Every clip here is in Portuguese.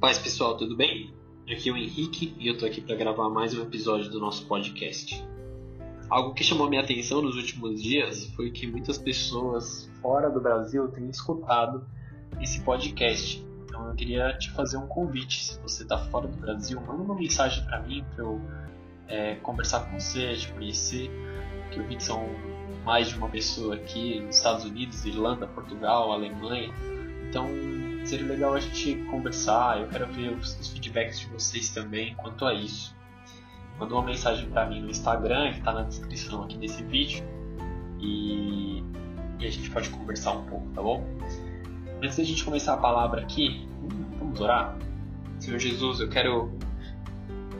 Paz pessoal, tudo bem? Aqui é o Henrique e eu tô aqui para gravar mais um episódio do nosso podcast. Algo que chamou minha atenção nos últimos dias foi que muitas pessoas fora do Brasil têm escutado esse podcast. Então eu queria te fazer um convite. Se você está fora do Brasil, manda uma mensagem para mim para eu é, conversar com você, te conhecer. Que eu vi que são mais de uma pessoa aqui nos Estados Unidos, Irlanda, Portugal, Alemanha. Então seria legal a gente conversar. Eu quero ver os, os feedbacks de vocês também quanto a isso. Manda uma mensagem para mim no Instagram, que está na descrição aqui desse vídeo. E, e a gente pode conversar um pouco, tá bom? Antes da gente começar a palavra aqui, vamos orar? Senhor Jesus, eu quero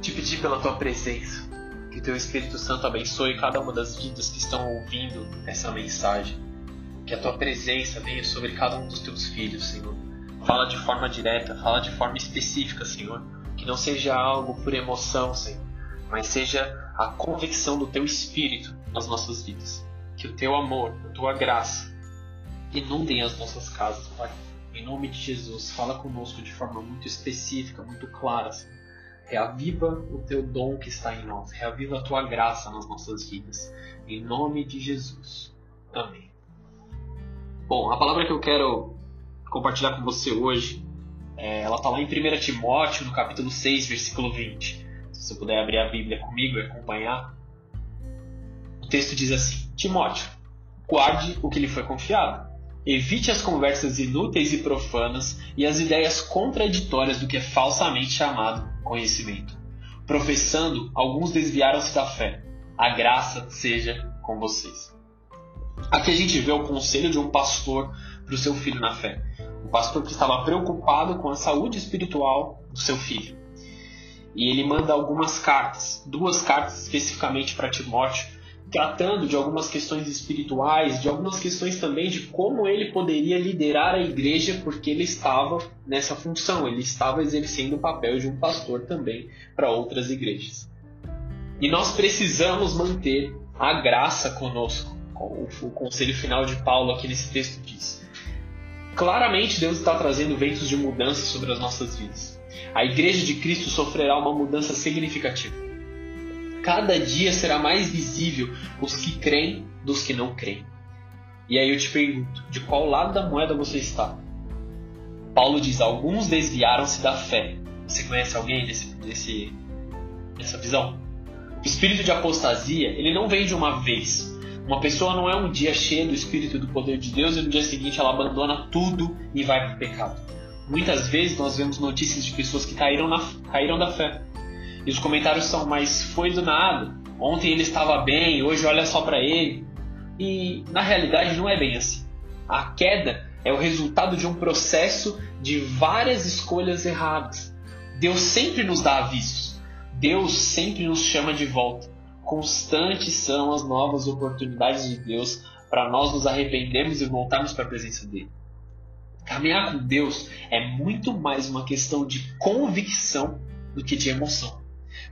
te pedir pela tua presença. Que teu Espírito Santo abençoe cada uma das vidas que estão ouvindo essa mensagem. Que a tua presença venha sobre cada um dos teus filhos, Senhor. Fala de forma direta, fala de forma específica, Senhor. Que não seja algo por emoção, Senhor, mas seja a convicção do teu Espírito nas nossas vidas. Que o teu amor, a tua graça, inundem as nossas casas, Pai. Em nome de Jesus, fala conosco de forma muito específica, muito clara. Senhor. Reaviva o teu dom que está em nós, reaviva a tua graça nas nossas vidas. Em nome de Jesus. Amém. Bom, a palavra que eu quero compartilhar com você hoje, é, ela está lá em 1 Timóteo, no capítulo 6, versículo 20. Se você puder abrir a Bíblia comigo e acompanhar. O texto diz assim: Timóteo, guarde o que lhe foi confiado Evite as conversas inúteis e profanas e as ideias contraditórias do que é falsamente chamado conhecimento. Professando, alguns desviaram-se da fé. A graça seja com vocês. Aqui a gente vê o conselho de um pastor para o seu filho na fé. Um pastor que estava preocupado com a saúde espiritual do seu filho. E ele manda algumas cartas, duas cartas especificamente para Timóteo, tratando de algumas questões espirituais, de algumas questões também de como ele poderia liderar a igreja, porque ele estava nessa função, ele estava exercendo o papel de um pastor também para outras igrejas. E nós precisamos manter a graça conosco, o conselho final de Paulo aqui nesse texto diz. Claramente Deus está trazendo ventos de mudança sobre as nossas vidas. A igreja de Cristo sofrerá uma mudança significativa cada dia será mais visível os que creem dos que não creem. E aí eu te pergunto, de qual lado da moeda você está? Paulo diz: alguns desviaram-se da fé. Você conhece alguém desse, desse, dessa visão? O espírito de apostasia, ele não vem de uma vez. Uma pessoa não é um dia cheio do espírito do poder de Deus e no dia seguinte ela abandona tudo e vai para o pecado. Muitas vezes nós vemos notícias de pessoas que caíram, na, caíram da fé. E os comentários são, mas foi do nada. Ontem ele estava bem, hoje olha só para ele. E na realidade não é bem assim. A queda é o resultado de um processo de várias escolhas erradas. Deus sempre nos dá avisos. Deus sempre nos chama de volta. Constantes são as novas oportunidades de Deus para nós nos arrependermos e voltarmos para a presença dele. Caminhar com Deus é muito mais uma questão de convicção do que de emoção.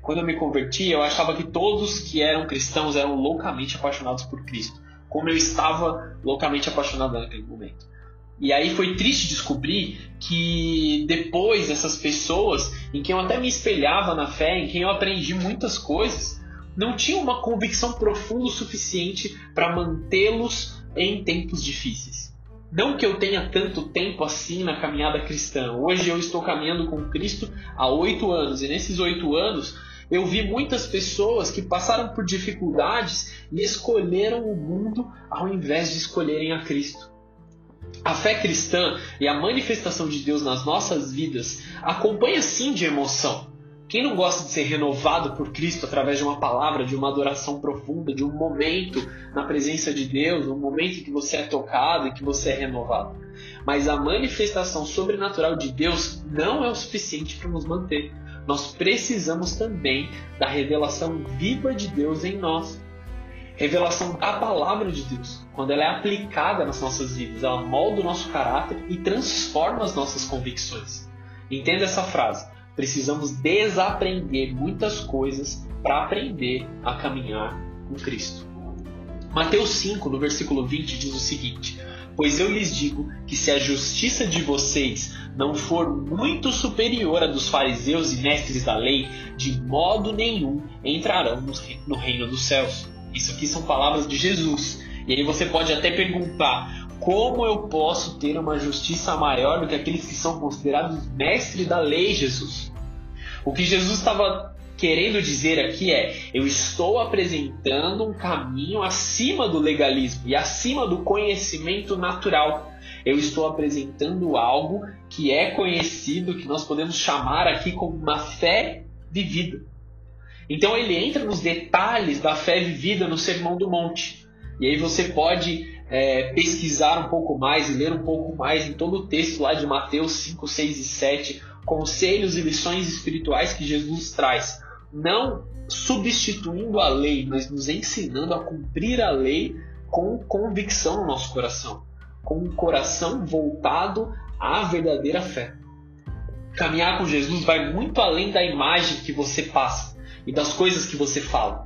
Quando eu me converti, eu achava que todos que eram cristãos eram loucamente apaixonados por Cristo, como eu estava loucamente apaixonado naquele momento. E aí foi triste descobrir que depois essas pessoas em quem eu até me espelhava na fé, em quem eu aprendi muitas coisas, não tinham uma convicção profunda o suficiente para mantê-los em tempos difíceis. Não que eu tenha tanto tempo assim na caminhada cristã. Hoje eu estou caminhando com Cristo há oito anos e nesses oito anos eu vi muitas pessoas que passaram por dificuldades e escolheram o mundo ao invés de escolherem a Cristo. A fé cristã e a manifestação de Deus nas nossas vidas acompanha sim de emoção. Quem não gosta de ser renovado por Cristo através de uma palavra, de uma adoração profunda, de um momento na presença de Deus, um momento em que você é tocado e que você é renovado? Mas a manifestação sobrenatural de Deus não é o suficiente para nos manter nós precisamos também da revelação viva de Deus em nós. Revelação da palavra de Deus. Quando ela é aplicada nas nossas vidas, ela molda o nosso caráter e transforma as nossas convicções. Entenda essa frase. Precisamos desaprender muitas coisas para aprender a caminhar com Cristo. Mateus 5, no versículo 20, diz o seguinte: Pois eu lhes digo que se a justiça de vocês não for muito superior à dos fariseus e mestres da lei, de modo nenhum entrarão no reino dos céus. Isso aqui são palavras de Jesus. E aí você pode até perguntar: como eu posso ter uma justiça maior do que aqueles que são considerados mestres da lei, Jesus? O que Jesus estava querendo dizer aqui é: eu estou apresentando um caminho acima do legalismo e acima do conhecimento natural. Eu estou apresentando algo que é conhecido, que nós podemos chamar aqui como uma fé vivida. Então ele entra nos detalhes da fé vivida no Sermão do Monte. E aí você pode é, pesquisar um pouco mais e ler um pouco mais. Em todo o texto lá de Mateus 5, 6 e 7, conselhos e lições espirituais que Jesus traz. Não substituindo a lei, mas nos ensinando a cumprir a lei com convicção no nosso coração, com um coração voltado à verdadeira fé. Caminhar com Jesus vai muito além da imagem que você passa e das coisas que você fala,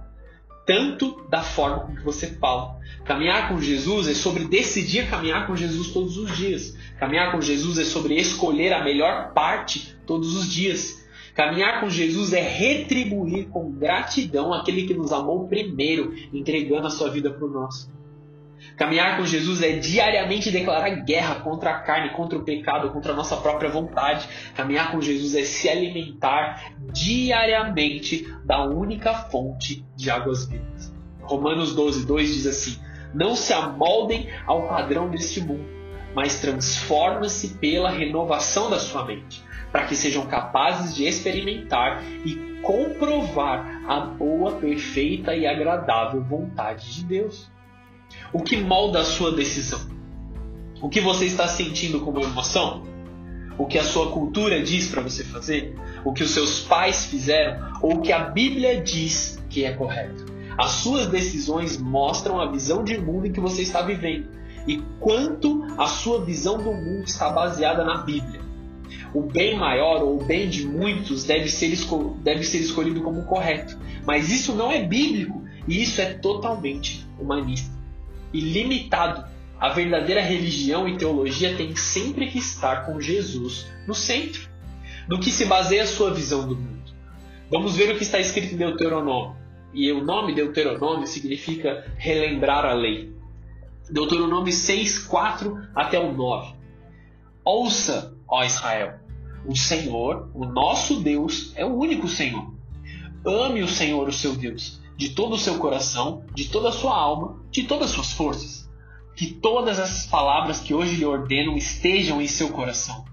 tanto da forma com que você fala. Caminhar com Jesus é sobre decidir caminhar com Jesus todos os dias. Caminhar com Jesus é sobre escolher a melhor parte todos os dias. Caminhar com Jesus é retribuir com gratidão aquele que nos amou primeiro, entregando a sua vida por nós. Caminhar com Jesus é diariamente declarar guerra contra a carne, contra o pecado, contra a nossa própria vontade. Caminhar com Jesus é se alimentar diariamente da única fonte de águas vivas. Romanos 12, 2 diz assim: Não se amoldem ao padrão deste mundo, mas transforma-se pela renovação da sua mente para que sejam capazes de experimentar e comprovar a boa, perfeita e agradável vontade de Deus. O que molda a sua decisão? O que você está sentindo como emoção? O que a sua cultura diz para você fazer? O que os seus pais fizeram? Ou o que a Bíblia diz que é correto? As suas decisões mostram a visão de mundo em que você está vivendo e quanto a sua visão do mundo está baseada na Bíblia o bem maior ou o bem de muitos deve ser, deve ser escolhido como correto. Mas isso não é bíblico e isso é totalmente humanista e limitado. A verdadeira religião e teologia tem sempre que estar com Jesus no centro. No que se baseia a sua visão do mundo? Vamos ver o que está escrito em Deuteronômio. E o nome Deuteronômio significa relembrar a lei. Deuteronômio 6, 4 até o 9. Ouça, ó Israel, o Senhor, o nosso Deus, é o único Senhor. Ame o Senhor, o seu Deus, de todo o seu coração, de toda a sua alma, de todas as suas forças. Que todas essas palavras que hoje lhe ordeno estejam em seu coração.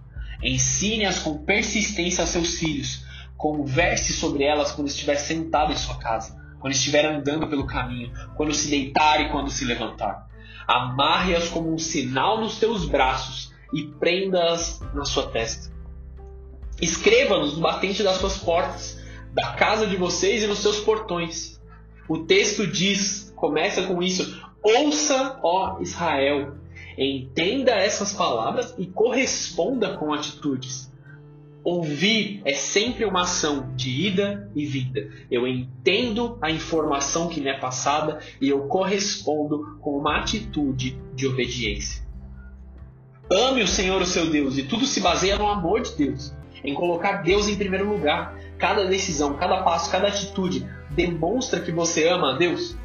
Ensine-as com persistência a seus filhos. Converse sobre elas quando estiver sentado em sua casa, quando estiver andando pelo caminho, quando se deitar e quando se levantar. Amarre-as como um sinal nos teus braços e prenda-as na sua testa Escreva-nos no batente das suas portas, da casa de vocês e nos seus portões. O texto diz, começa com isso: Ouça, ó Israel, entenda essas palavras e corresponda com atitudes. Ouvir é sempre uma ação de ida e vinda. Eu entendo a informação que me é passada e eu correspondo com uma atitude de obediência. Ame o Senhor, o seu Deus, e tudo se baseia no amor de Deus em colocar Deus em primeiro lugar. Cada decisão, cada passo, cada atitude demonstra que você ama a Deus.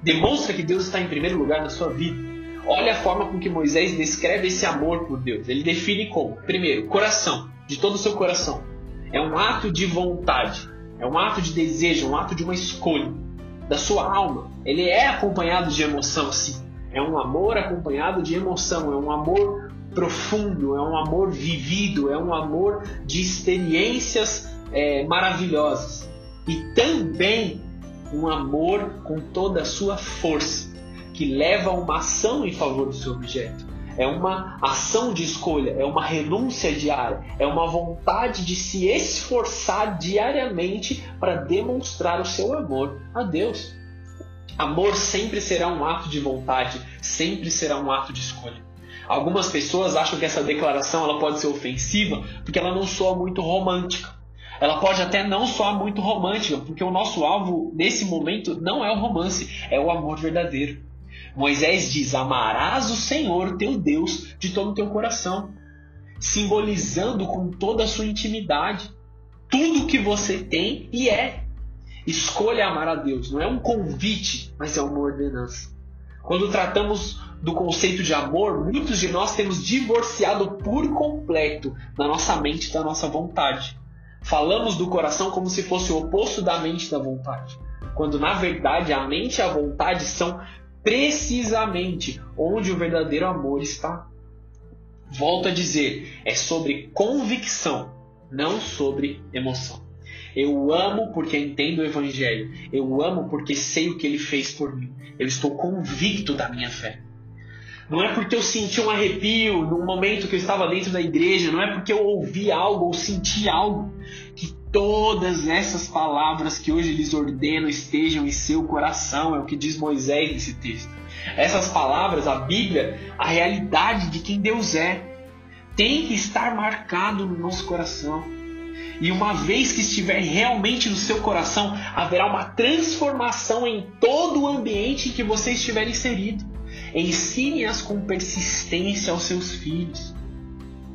Demonstra que Deus está em primeiro lugar na sua vida. Olha a forma com que Moisés descreve esse amor por Deus. Ele define como: primeiro, coração, de todo o seu coração. É um ato de vontade, é um ato de desejo, um ato de uma escolha da sua alma. Ele é acompanhado de emoção, sim. É um amor acompanhado de emoção, é um amor profundo, é um amor vivido, é um amor de experiências é, maravilhosas. E também um amor com toda a sua força, que leva a uma ação em favor do seu objeto. É uma ação de escolha, é uma renúncia diária, é uma vontade de se esforçar diariamente para demonstrar o seu amor a Deus. Amor sempre será um ato de vontade, sempre será um ato de escolha. Algumas pessoas acham que essa declaração ela pode ser ofensiva porque ela não soa muito romântica. Ela pode até não soar muito romântica, porque o nosso alvo nesse momento não é o romance, é o amor verdadeiro. Moisés diz: Amarás o Senhor teu Deus de todo o teu coração, simbolizando com toda a sua intimidade tudo que você tem e é. Escolha amar a Deus, não é um convite, mas é uma ordenança. Quando tratamos do conceito de amor, muitos de nós temos divorciado por completo da nossa mente e da nossa vontade. Falamos do coração como se fosse o oposto da mente e da vontade, quando na verdade a mente e a vontade são precisamente onde o verdadeiro amor está. Volto a dizer, é sobre convicção, não sobre emoção. Eu amo porque entendo o Evangelho. Eu amo porque sei o que ele fez por mim. Eu estou convicto da minha fé. Não é porque eu senti um arrepio no momento que eu estava dentro da igreja, não é porque eu ouvi algo ou senti algo, que todas essas palavras que hoje lhes ordeno estejam em seu coração, é o que diz Moisés nesse texto. Essas palavras, a Bíblia, a realidade de quem Deus é, tem que estar marcado no nosso coração. E uma vez que estiver realmente no seu coração, haverá uma transformação em todo o ambiente em que você estiver inserido. Ensine-as com persistência aos seus filhos.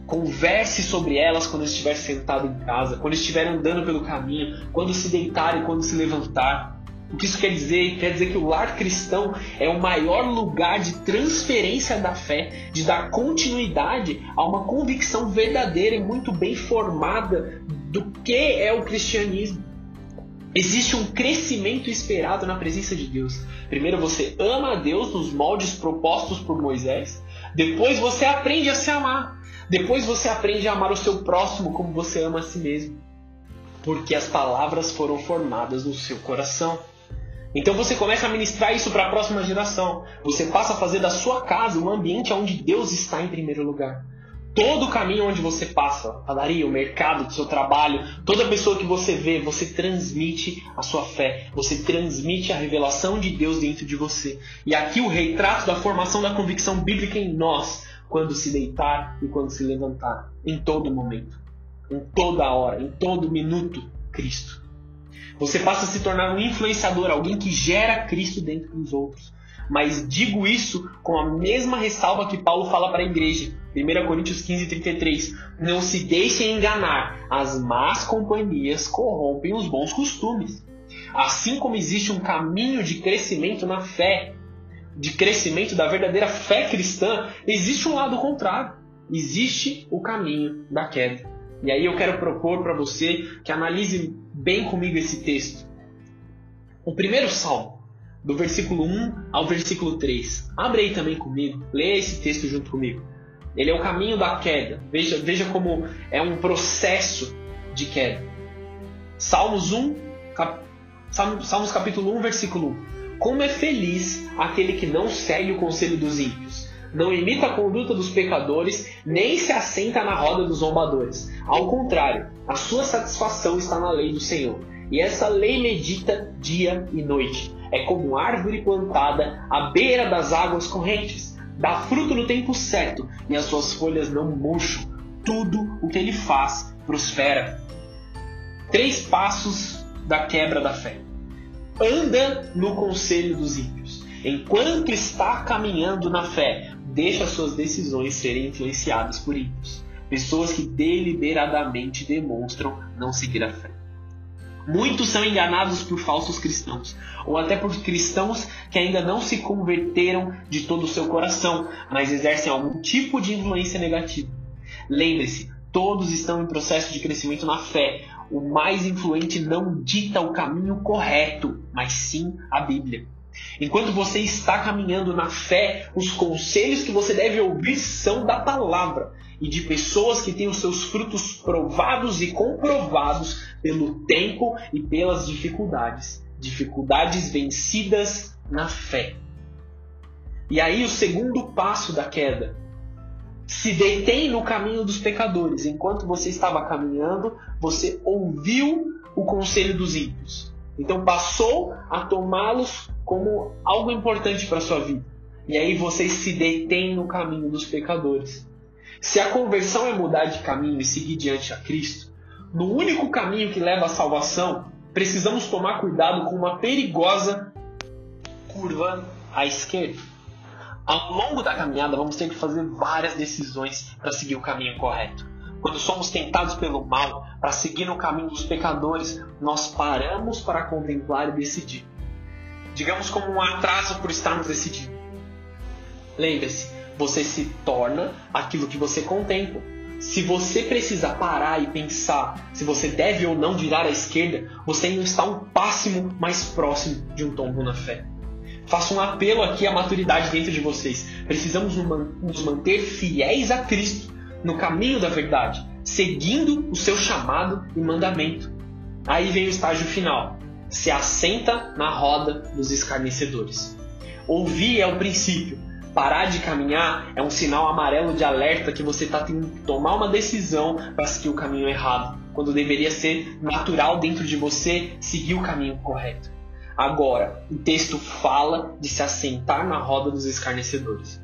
Converse sobre elas quando estiver sentado em casa, quando estiver andando pelo caminho, quando se deitar e quando se levantar. O que isso quer dizer? Quer dizer que o lar cristão é o maior lugar de transferência da fé, de dar continuidade a uma convicção verdadeira e muito bem formada do que é o cristianismo. Existe um crescimento esperado na presença de Deus. Primeiro você ama a Deus nos moldes propostos por Moisés. Depois você aprende a se amar. Depois você aprende a amar o seu próximo como você ama a si mesmo. Porque as palavras foram formadas no seu coração. Então você começa a ministrar isso para a próxima geração. Você passa a fazer da sua casa um ambiente onde Deus está em primeiro lugar todo o caminho onde você passa, padaria, o mercado, o seu trabalho, toda pessoa que você vê, você transmite a sua fé, você transmite a revelação de Deus dentro de você. E aqui o retrato da formação da convicção bíblica em nós, quando se deitar e quando se levantar, em todo momento, em toda hora, em todo minuto, Cristo. Você passa a se tornar um influenciador, alguém que gera Cristo dentro dos outros. Mas digo isso com a mesma ressalva que Paulo fala para a igreja. 1 Coríntios 15, 33. Não se deixem enganar. As más companhias corrompem os bons costumes. Assim como existe um caminho de crescimento na fé, de crescimento da verdadeira fé cristã, existe um lado contrário. Existe o caminho da queda. E aí eu quero propor para você que analise bem comigo esse texto. O primeiro salmo do versículo 1 ao versículo 3. Abre aí também comigo, leia esse texto junto comigo. Ele é o caminho da queda. Veja, veja como é um processo de queda. Salmos 1, cap, Salmos capítulo 1, versículo 1. Como é feliz aquele que não segue o conselho dos ímpios, não imita a conduta dos pecadores, nem se assenta na roda dos zombadores. Ao contrário, a sua satisfação está na lei do Senhor, e essa lei medita dia e noite é como árvore plantada à beira das águas correntes. Dá fruto no tempo certo e as suas folhas não murcham. Tudo o que ele faz prospera. Três passos da quebra da fé. Anda no conselho dos ímpios. Enquanto está caminhando na fé, deixa suas decisões serem influenciadas por ímpios. Pessoas que deliberadamente demonstram não seguir a fé. Muitos são enganados por falsos cristãos, ou até por cristãos que ainda não se converteram de todo o seu coração, mas exercem algum tipo de influência negativa. Lembre-se, todos estão em processo de crescimento na fé. O mais influente não dita o caminho correto, mas sim a Bíblia. Enquanto você está caminhando na fé, os conselhos que você deve ouvir são da palavra e de pessoas que têm os seus frutos provados e comprovados pelo tempo e pelas dificuldades. Dificuldades vencidas na fé. E aí, o segundo passo da queda. Se detém no caminho dos pecadores. Enquanto você estava caminhando, você ouviu o conselho dos ímpios. Então passou a tomá-los como algo importante para sua vida. E aí você se detém no caminho dos pecadores. Se a conversão é mudar de caminho e seguir diante a Cristo, no único caminho que leva à salvação, precisamos tomar cuidado com uma perigosa curva à esquerda. Ao longo da caminhada, vamos ter que fazer várias decisões para seguir o caminho correto. Quando somos tentados pelo mal para seguir no caminho dos pecadores, nós paramos para contemplar e decidir. Digamos como um atraso por estarmos decidindo. Lembre-se, você se torna aquilo que você contempla. Se você precisa parar e pensar se você deve ou não virar à esquerda, você ainda está um pássimo mais próximo de um tombo na fé. Faço um apelo aqui à maturidade dentro de vocês. Precisamos nos manter fiéis a Cristo no caminho da verdade, seguindo o seu chamado e mandamento. Aí vem o estágio final. Se assenta na roda dos escarnecedores. Ouvir é o princípio, Parar de caminhar é um sinal amarelo de alerta que você está tendo que tomar uma decisão para seguir o caminho errado, quando deveria ser natural dentro de você seguir o caminho correto. Agora, o texto fala de se assentar na roda dos escarnecedores.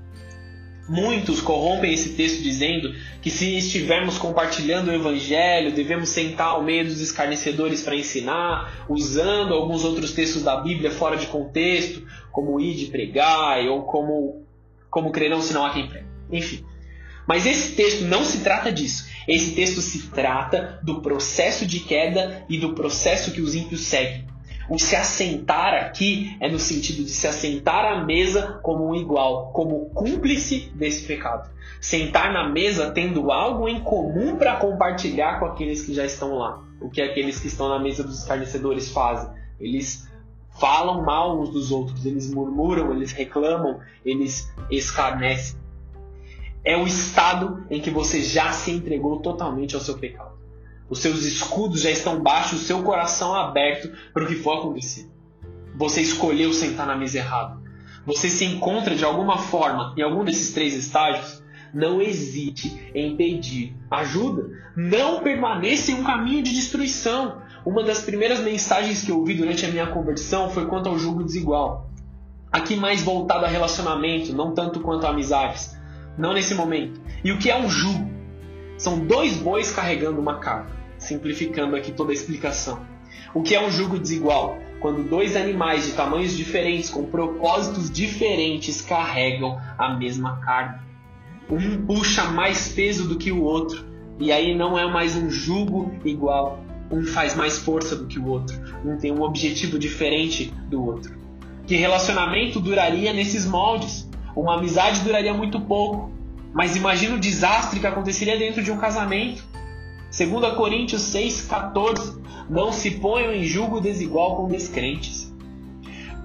Muitos corrompem esse texto dizendo que se estivermos compartilhando o evangelho, devemos sentar ao meio dos escarnecedores para ensinar, usando alguns outros textos da Bíblia fora de contexto, como ir de pregar ou como como crerão se não há quem prega. Enfim. Mas esse texto não se trata disso. Esse texto se trata do processo de queda e do processo que os ímpios seguem. O se assentar aqui é no sentido de se assentar à mesa como um igual, como cúmplice desse pecado. Sentar na mesa tendo algo em comum para compartilhar com aqueles que já estão lá. O que aqueles que estão na mesa dos escarnecedores fazem? Eles falam mal uns dos outros, eles murmuram, eles reclamam, eles escarnecem. É o estado em que você já se entregou totalmente ao seu pecado. Os seus escudos já estão baixos, o seu coração aberto para o que for acontecer. Você escolheu sentar na mesa errada. Você se encontra de alguma forma em algum desses três estágios. Não hesite em pedir ajuda. Não permaneça em um caminho de destruição. Uma das primeiras mensagens que eu ouvi durante a minha conversão foi quanto ao julgo desigual. Aqui mais voltado a relacionamento, não tanto quanto a amizades. Não nesse momento. E o que é um jugo? São dois bois carregando uma carga. Simplificando aqui toda a explicação. O que é um jugo desigual? Quando dois animais de tamanhos diferentes, com propósitos diferentes, carregam a mesma carga. Um puxa mais peso do que o outro, e aí não é mais um jugo igual, um faz mais força do que o outro, um tem um objetivo diferente do outro. Que relacionamento duraria nesses moldes? Uma amizade duraria muito pouco, mas imagina o desastre que aconteceria dentro de um casamento. 2 Coríntios 6,14 Não se ponham em julgo desigual com descrentes,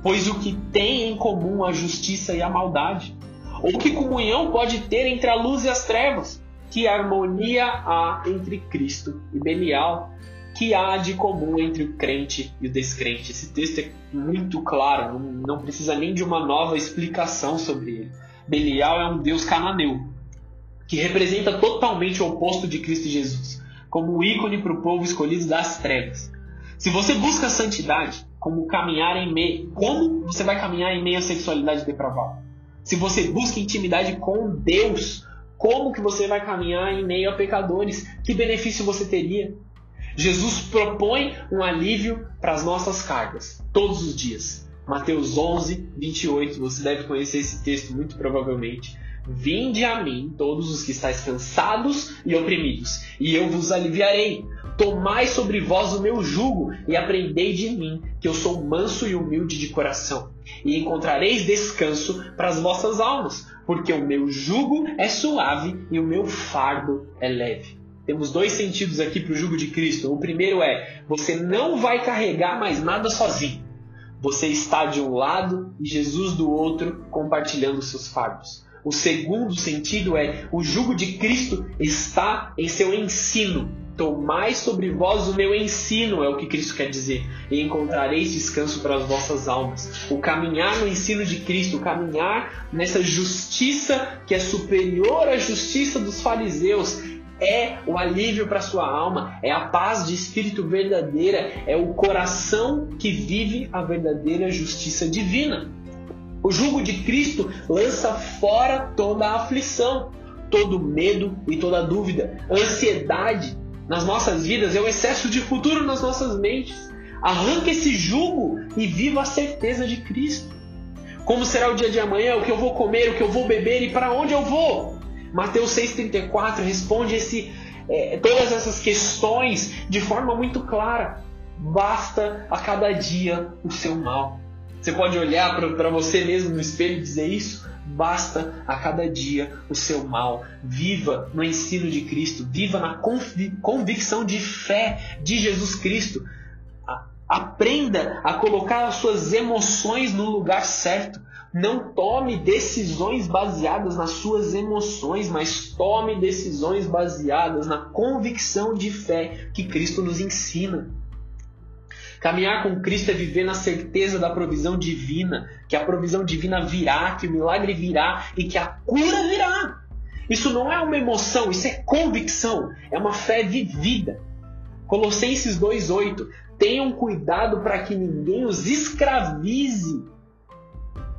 pois o que tem em comum a justiça e a maldade? Ou que comunhão pode ter entre a luz e as trevas? Que harmonia há entre Cristo e Belial? que há de comum entre o crente e o descrente. Esse texto é muito claro, não precisa nem de uma nova explicação sobre ele. Belial é um deus cananeu, que representa totalmente o oposto de Cristo Jesus, como o ícone para o povo escolhido das trevas. Se você busca santidade, como caminhar em meio, como você vai caminhar em meio à sexualidade depravada? Se você busca intimidade com Deus, como que você vai caminhar em meio a pecadores? Que benefício você teria? Jesus propõe um alívio para as nossas cargas, todos os dias. Mateus 11, 28, você deve conhecer esse texto muito provavelmente. Vinde a mim, todos os que estáis cansados e oprimidos, e eu vos aliviarei. Tomai sobre vós o meu jugo e aprendei de mim, que eu sou manso e humilde de coração, e encontrareis descanso para as vossas almas, porque o meu jugo é suave e o meu fardo é leve. Temos dois sentidos aqui para o jugo de Cristo. O primeiro é: você não vai carregar mais nada sozinho. Você está de um lado e Jesus do outro, compartilhando seus fardos. O segundo sentido é: o jugo de Cristo está em seu ensino. Tomai sobre vós o meu ensino, é o que Cristo quer dizer, e encontrareis descanso para as vossas almas. O caminhar no ensino de Cristo, o caminhar nessa justiça que é superior à justiça dos fariseus, é o alívio para sua alma, é a paz de espírito verdadeira, é o coração que vive a verdadeira justiça divina. O jugo de Cristo lança fora toda a aflição, todo medo e toda dúvida, ansiedade nas nossas vidas, é o excesso de futuro nas nossas mentes. Arranque esse jugo e viva a certeza de Cristo. Como será o dia de amanhã? O que eu vou comer? O que eu vou beber? E para onde eu vou? Mateus 6,34 responde esse, é, todas essas questões de forma muito clara. Basta a cada dia o seu mal. Você pode olhar para você mesmo no espelho e dizer isso? Basta a cada dia o seu mal. Viva no ensino de Cristo, viva na convicção de fé de Jesus Cristo. Aprenda a colocar as suas emoções no lugar certo. Não tome decisões baseadas nas suas emoções, mas tome decisões baseadas na convicção de fé que Cristo nos ensina. Caminhar com Cristo é viver na certeza da provisão divina, que a provisão divina virá, que o milagre virá e que a cura virá. Isso não é uma emoção, isso é convicção, é uma fé vivida. Colossenses 2:8 Tenham cuidado para que ninguém os escravize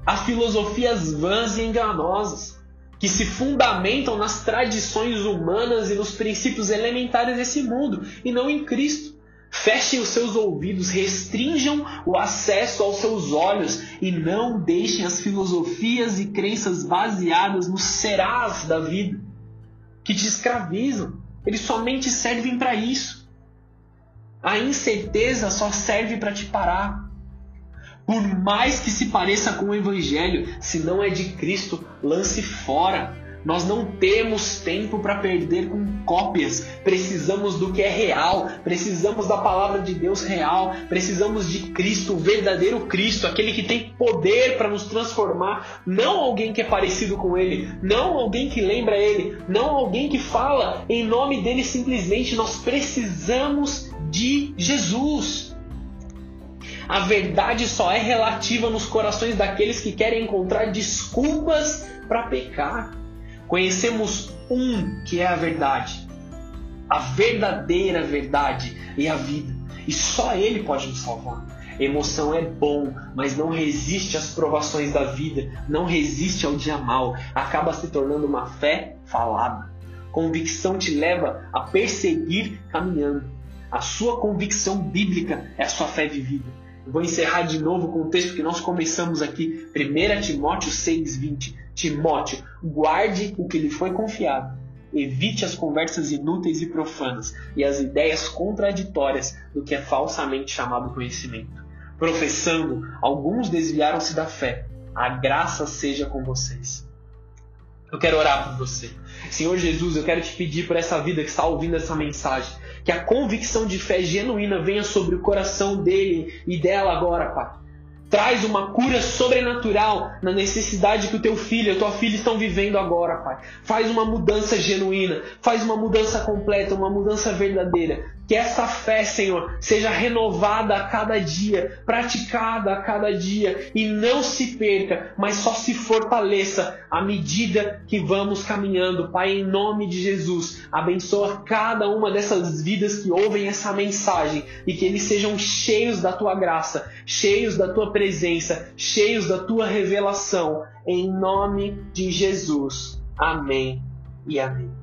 a filosofias vãs e enganosas que se fundamentam nas tradições humanas e nos princípios elementares desse mundo e não em Cristo. Fechem os seus ouvidos, restringam o acesso aos seus olhos e não deixem as filosofias e crenças baseadas nos serás da vida que te escravizam. Eles somente servem para isso. A incerteza só serve para te parar. Por mais que se pareça com o Evangelho, se não é de Cristo, lance fora. Nós não temos tempo para perder com cópias. Precisamos do que é real. Precisamos da palavra de Deus real. Precisamos de Cristo, o verdadeiro Cristo, aquele que tem poder para nos transformar. Não alguém que é parecido com Ele. Não alguém que lembra Ele. Não alguém que fala em nome dele simplesmente. Nós precisamos de Jesus. A verdade só é relativa nos corações daqueles que querem encontrar desculpas para pecar. Conhecemos um que é a verdade, a verdadeira verdade e a vida. E só Ele pode nos salvar. Emoção é bom, mas não resiste às provações da vida, não resiste ao dia mal, acaba se tornando uma fé falada. Convicção te leva a perseguir caminhando. A sua convicção bíblica é a sua fé vivida. Eu vou encerrar de novo com o texto que nós começamos aqui, 1 Timóteo 6,20. Timóteo, guarde o que lhe foi confiado. Evite as conversas inúteis e profanas e as ideias contraditórias do que é falsamente chamado conhecimento. Professando, alguns desviaram-se da fé. A graça seja com vocês. Eu quero orar por você. Senhor Jesus, eu quero te pedir por essa vida que está ouvindo essa mensagem, que a convicção de fé genuína venha sobre o coração dele e dela agora, Pai. Traz uma cura sobrenatural na necessidade que o teu filho e a tua filha estão vivendo agora, Pai. Faz uma mudança genuína, faz uma mudança completa, uma mudança verdadeira. Que essa fé, Senhor, seja renovada a cada dia, praticada a cada dia e não se perca, mas só se fortaleça à medida que vamos caminhando. Pai, em nome de Jesus, abençoa cada uma dessas vidas que ouvem essa mensagem e que eles sejam cheios da tua graça, cheios da tua presença, cheios da tua revelação. Em nome de Jesus. Amém e amém.